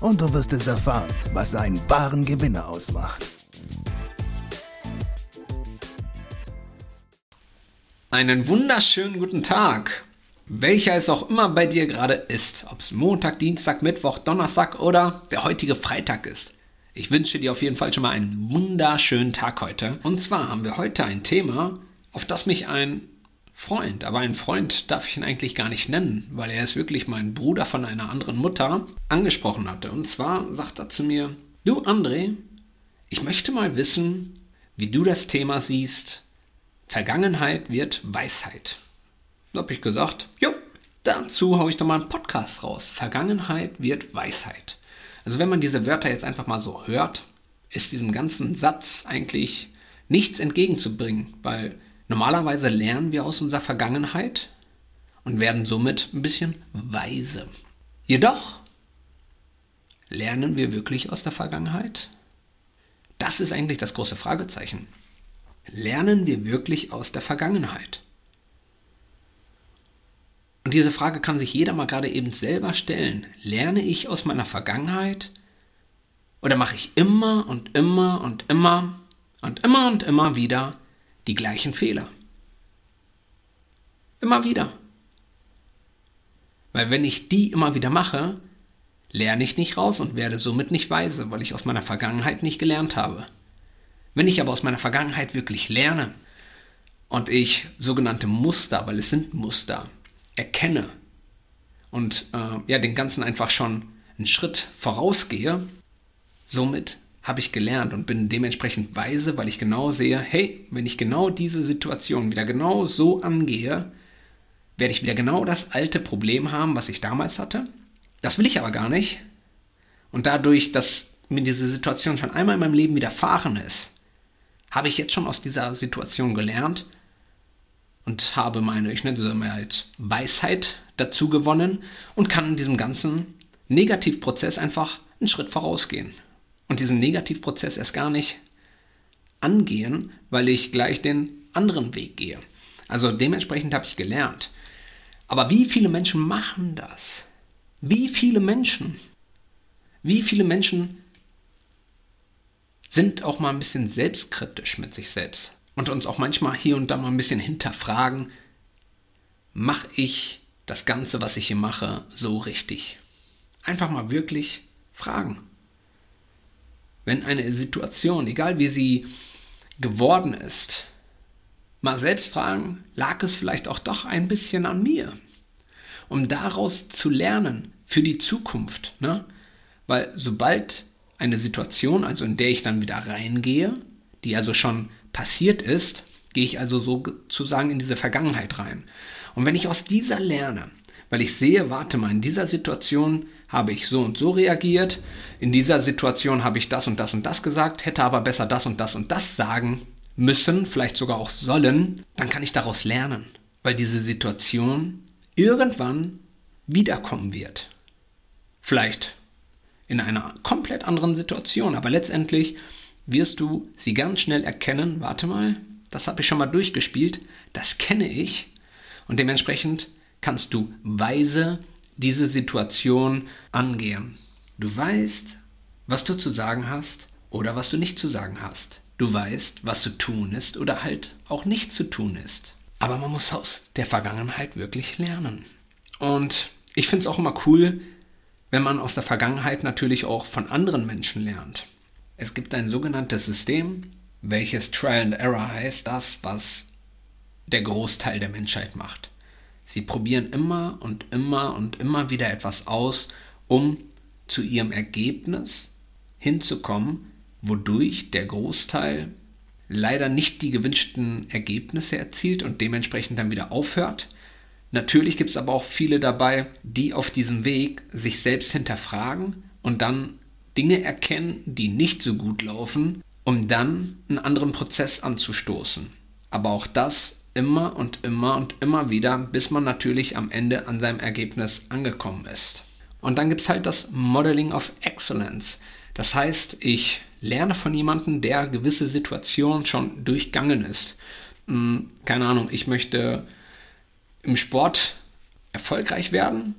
und du wirst es erfahren, was einen wahren Gewinner ausmacht. Einen wunderschönen guten Tag, welcher es auch immer bei dir gerade ist, ob es Montag, Dienstag, Mittwoch, Donnerstag oder der heutige Freitag ist. Ich wünsche dir auf jeden Fall schon mal einen wunderschönen Tag heute. Und zwar haben wir heute ein Thema, auf das mich ein Freund, aber einen Freund darf ich ihn eigentlich gar nicht nennen, weil er ist wirklich mein Bruder von einer anderen Mutter, angesprochen hatte. Und zwar sagt er zu mir, du André, ich möchte mal wissen, wie du das Thema siehst, Vergangenheit wird Weisheit. Da habe ich gesagt, jo, dazu haue ich doch mal einen Podcast raus. Vergangenheit wird Weisheit. Also wenn man diese Wörter jetzt einfach mal so hört, ist diesem ganzen Satz eigentlich nichts entgegenzubringen, weil Normalerweise lernen wir aus unserer Vergangenheit und werden somit ein bisschen weise. Jedoch lernen wir wirklich aus der Vergangenheit? Das ist eigentlich das große Fragezeichen. Lernen wir wirklich aus der Vergangenheit? Und diese Frage kann sich jeder mal gerade eben selber stellen. Lerne ich aus meiner Vergangenheit? Oder mache ich immer und immer und immer und immer und immer wieder die gleichen Fehler. Immer wieder. Weil wenn ich die immer wieder mache, lerne ich nicht raus und werde somit nicht weise, weil ich aus meiner Vergangenheit nicht gelernt habe. Wenn ich aber aus meiner Vergangenheit wirklich lerne und ich sogenannte Muster, weil es sind Muster, erkenne und äh, ja den Ganzen einfach schon einen Schritt vorausgehe, somit habe ich gelernt und bin dementsprechend weise, weil ich genau sehe, hey, wenn ich genau diese Situation wieder genau so angehe, werde ich wieder genau das alte Problem haben, was ich damals hatte. Das will ich aber gar nicht. Und dadurch, dass mir diese Situation schon einmal in meinem Leben widerfahren ist, habe ich jetzt schon aus dieser Situation gelernt und habe meine, ich nenne sie mal jetzt Weisheit dazu gewonnen und kann in diesem ganzen Negativprozess einfach einen Schritt vorausgehen und diesen Negativprozess erst gar nicht angehen, weil ich gleich den anderen Weg gehe. Also dementsprechend habe ich gelernt. Aber wie viele Menschen machen das? Wie viele Menschen? Wie viele Menschen sind auch mal ein bisschen selbstkritisch mit sich selbst und uns auch manchmal hier und da mal ein bisschen hinterfragen, mache ich das Ganze, was ich hier mache, so richtig? Einfach mal wirklich fragen wenn eine Situation, egal wie sie geworden ist, mal selbst fragen, lag es vielleicht auch doch ein bisschen an mir? Um daraus zu lernen für die Zukunft. Ne? Weil sobald eine Situation, also in der ich dann wieder reingehe, die also schon passiert ist, gehe ich also sozusagen in diese Vergangenheit rein. Und wenn ich aus dieser lerne, weil ich sehe, warte mal, in dieser Situation habe ich so und so reagiert, in dieser Situation habe ich das und das und das gesagt, hätte aber besser das und das und das sagen müssen, vielleicht sogar auch sollen, dann kann ich daraus lernen, weil diese Situation irgendwann wiederkommen wird. Vielleicht in einer komplett anderen Situation, aber letztendlich wirst du sie ganz schnell erkennen, warte mal, das habe ich schon mal durchgespielt, das kenne ich. Und dementsprechend kannst du weise diese Situation angehen. Du weißt, was du zu sagen hast oder was du nicht zu sagen hast. Du weißt, was zu tun ist oder halt auch nicht zu tun ist. Aber man muss aus der Vergangenheit wirklich lernen. Und ich finde es auch immer cool, wenn man aus der Vergangenheit natürlich auch von anderen Menschen lernt. Es gibt ein sogenanntes System, welches Trial and Error heißt, das, was der Großteil der Menschheit macht. Sie probieren immer und immer und immer wieder etwas aus, um zu ihrem Ergebnis hinzukommen, wodurch der Großteil leider nicht die gewünschten Ergebnisse erzielt und dementsprechend dann wieder aufhört. Natürlich gibt es aber auch viele dabei, die auf diesem Weg sich selbst hinterfragen und dann Dinge erkennen, die nicht so gut laufen, um dann einen anderen Prozess anzustoßen. Aber auch das immer und immer und immer wieder, bis man natürlich am Ende an seinem Ergebnis angekommen ist. Und dann gibt es halt das Modeling of Excellence. Das heißt, ich lerne von jemandem, der gewisse Situationen schon durchgangen ist. Hm, keine Ahnung, ich möchte im Sport erfolgreich werden,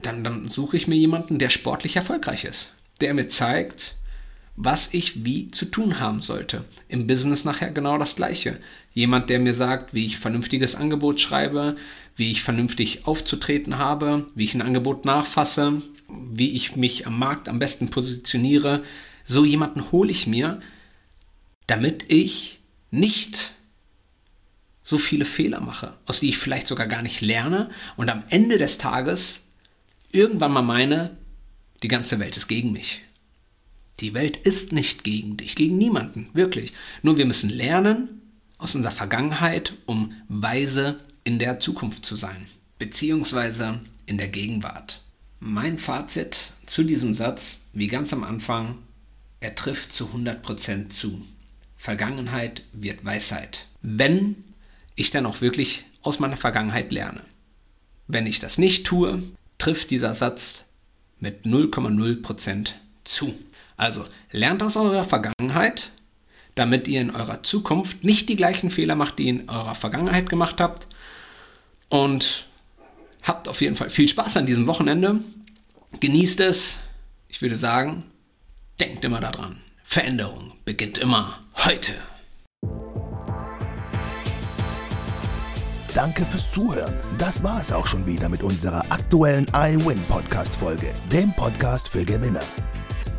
dann, dann suche ich mir jemanden, der sportlich erfolgreich ist, der mir zeigt, was ich wie zu tun haben sollte. Im Business nachher genau das gleiche. Jemand, der mir sagt, wie ich vernünftiges Angebot schreibe, wie ich vernünftig aufzutreten habe, wie ich ein Angebot nachfasse, wie ich mich am Markt am besten positioniere. So jemanden hole ich mir, damit ich nicht so viele Fehler mache, aus die ich vielleicht sogar gar nicht lerne und am Ende des Tages irgendwann mal meine, die ganze Welt ist gegen mich. Die Welt ist nicht gegen dich, gegen niemanden, wirklich. Nur wir müssen lernen aus unserer Vergangenheit, um weise in der Zukunft zu sein, beziehungsweise in der Gegenwart. Mein Fazit zu diesem Satz, wie ganz am Anfang, er trifft zu 100% zu. Vergangenheit wird Weisheit. Wenn ich dann auch wirklich aus meiner Vergangenheit lerne. Wenn ich das nicht tue, trifft dieser Satz mit 0,0% zu. Also lernt aus eurer Vergangenheit, damit ihr in eurer Zukunft nicht die gleichen Fehler macht, die ihr in eurer Vergangenheit gemacht habt. Und habt auf jeden Fall viel Spaß an diesem Wochenende. Genießt es. Ich würde sagen, denkt immer daran. Veränderung beginnt immer heute. Danke fürs Zuhören. Das war es auch schon wieder mit unserer aktuellen iWin Podcast Folge, dem Podcast für Gewinner.